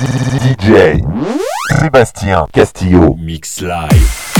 DJ Sébastien Castillo. Mix Live.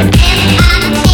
If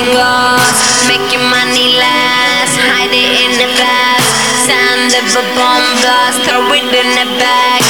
fingers, making money last, hide it in the past. Sound of a bomb blast, throw it in the bag.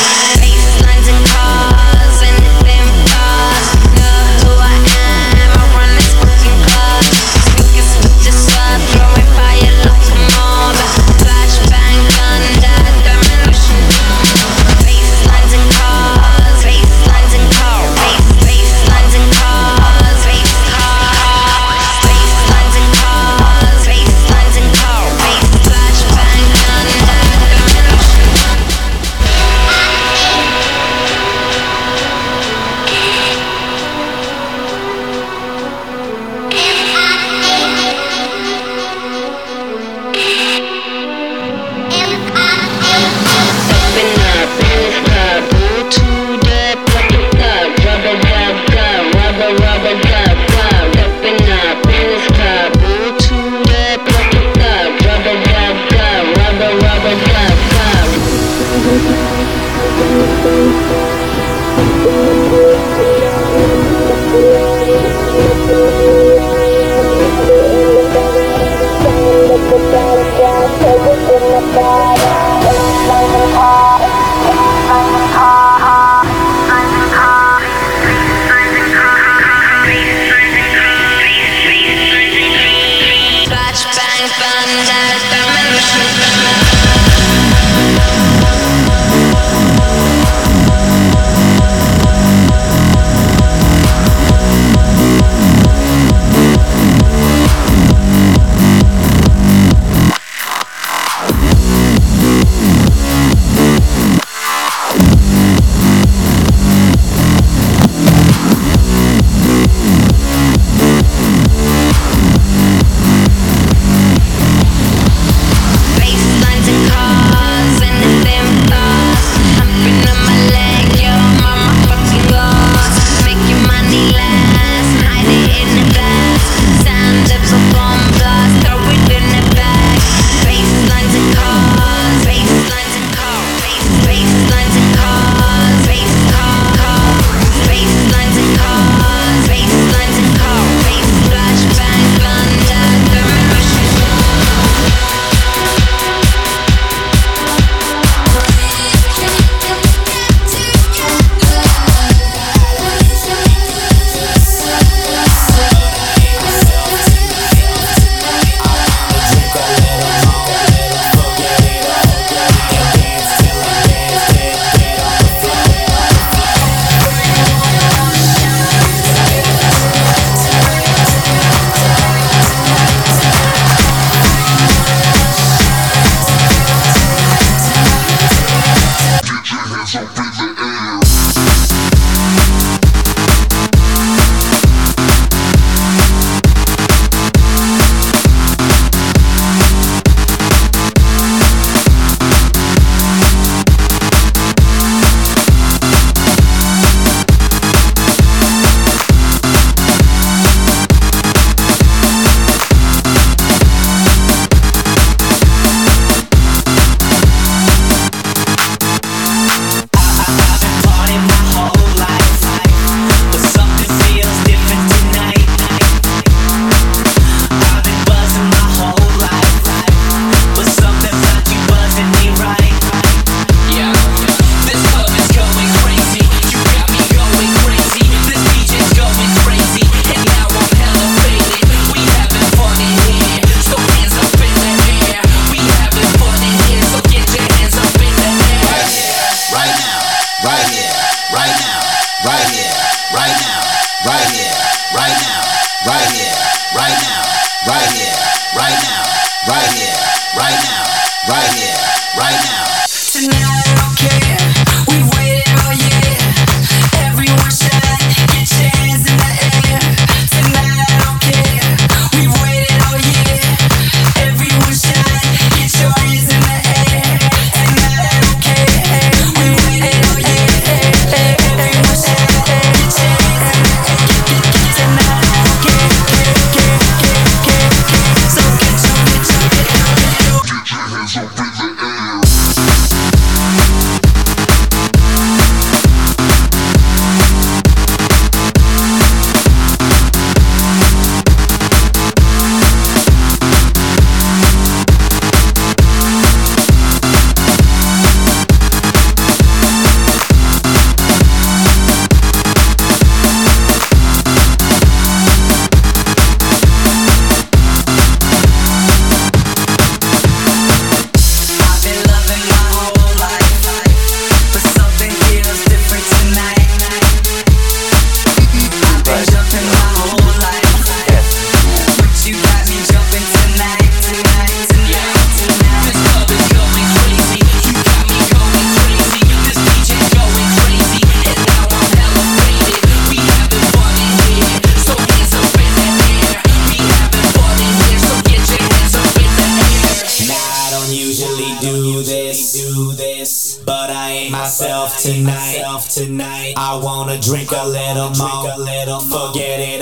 Tonight, tonight, Forget tonight.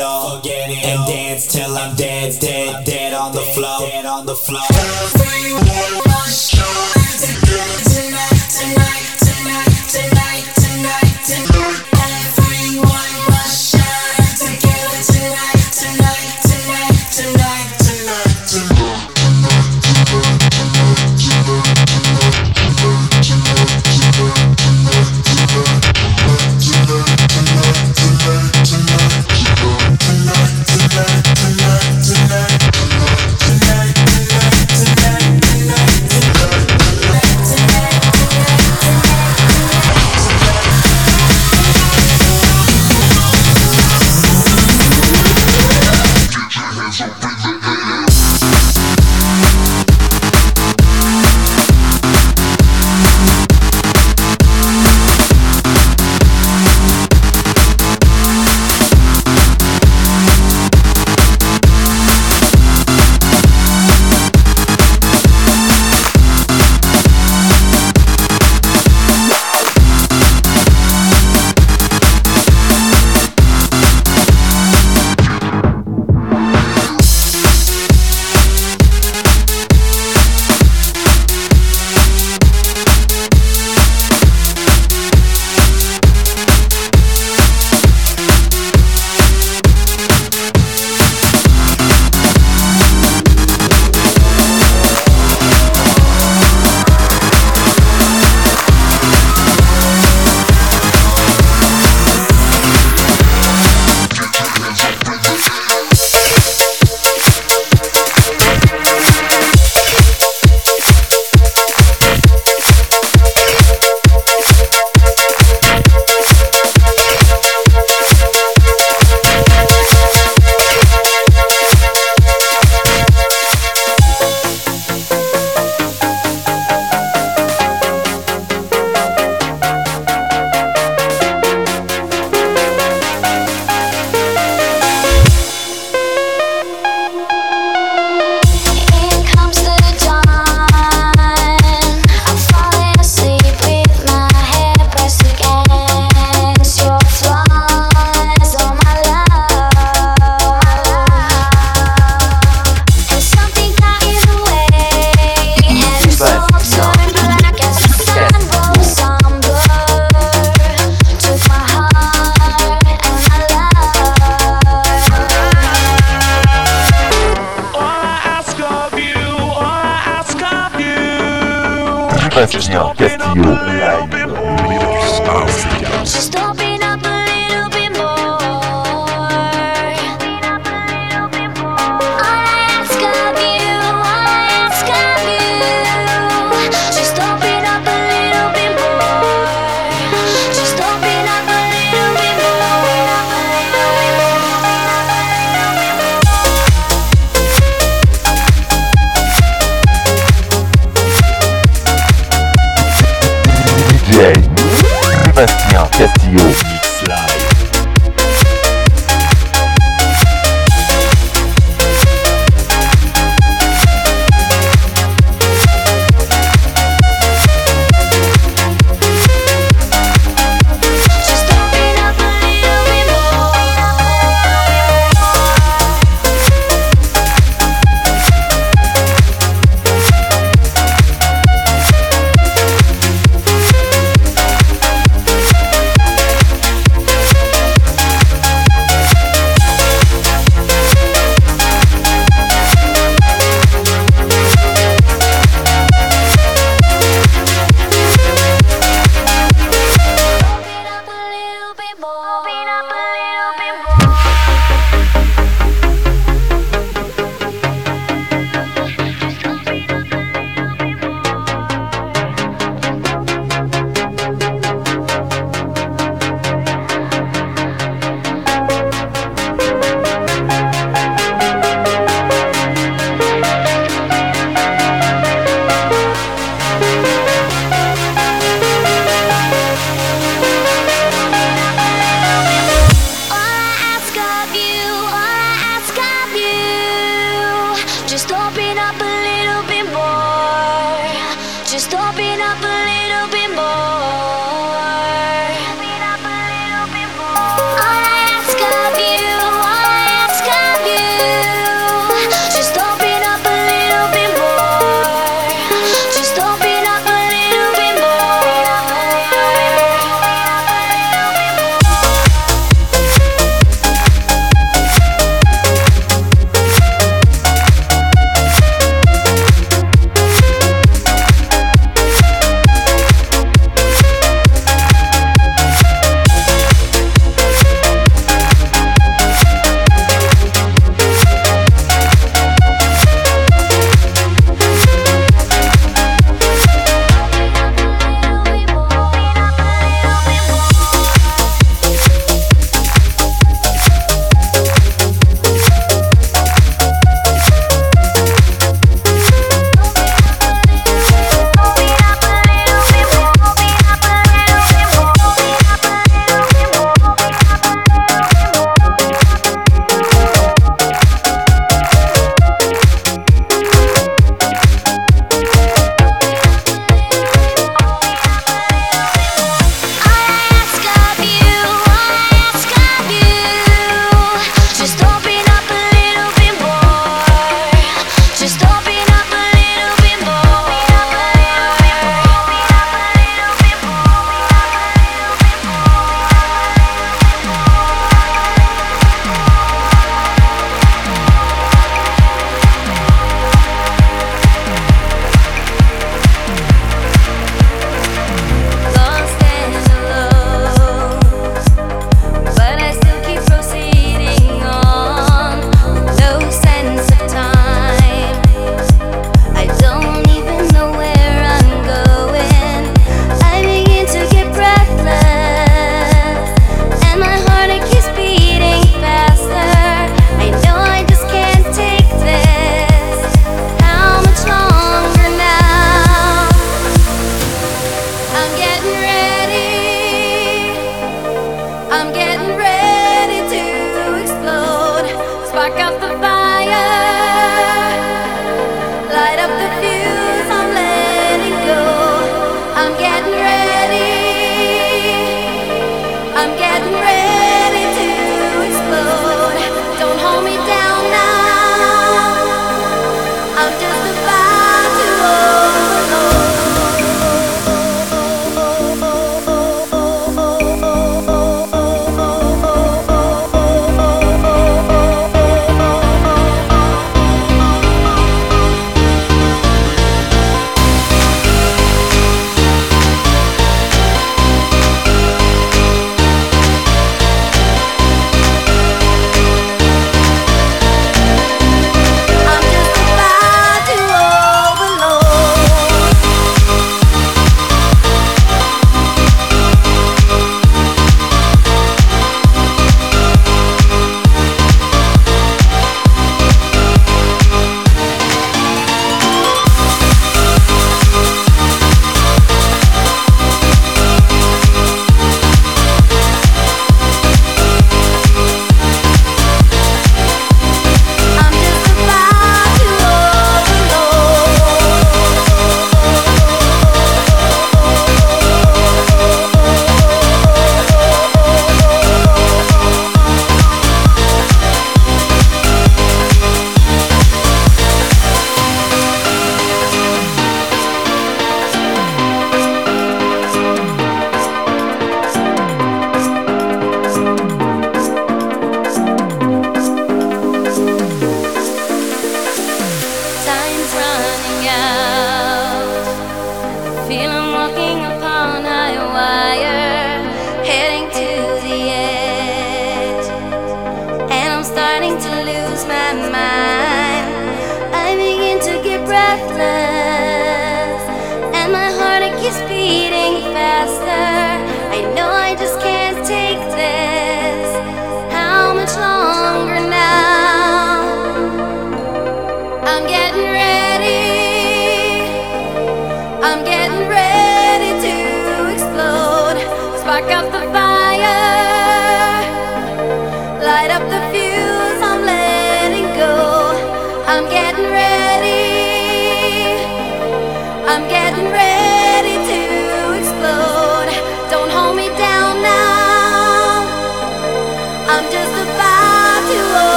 I got the vibe.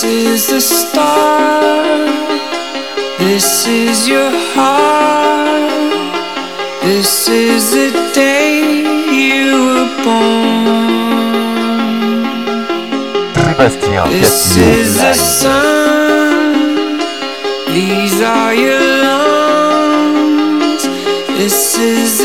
This is the start. This is your heart. This is the day you were born. This is the sun. These are your lungs. This is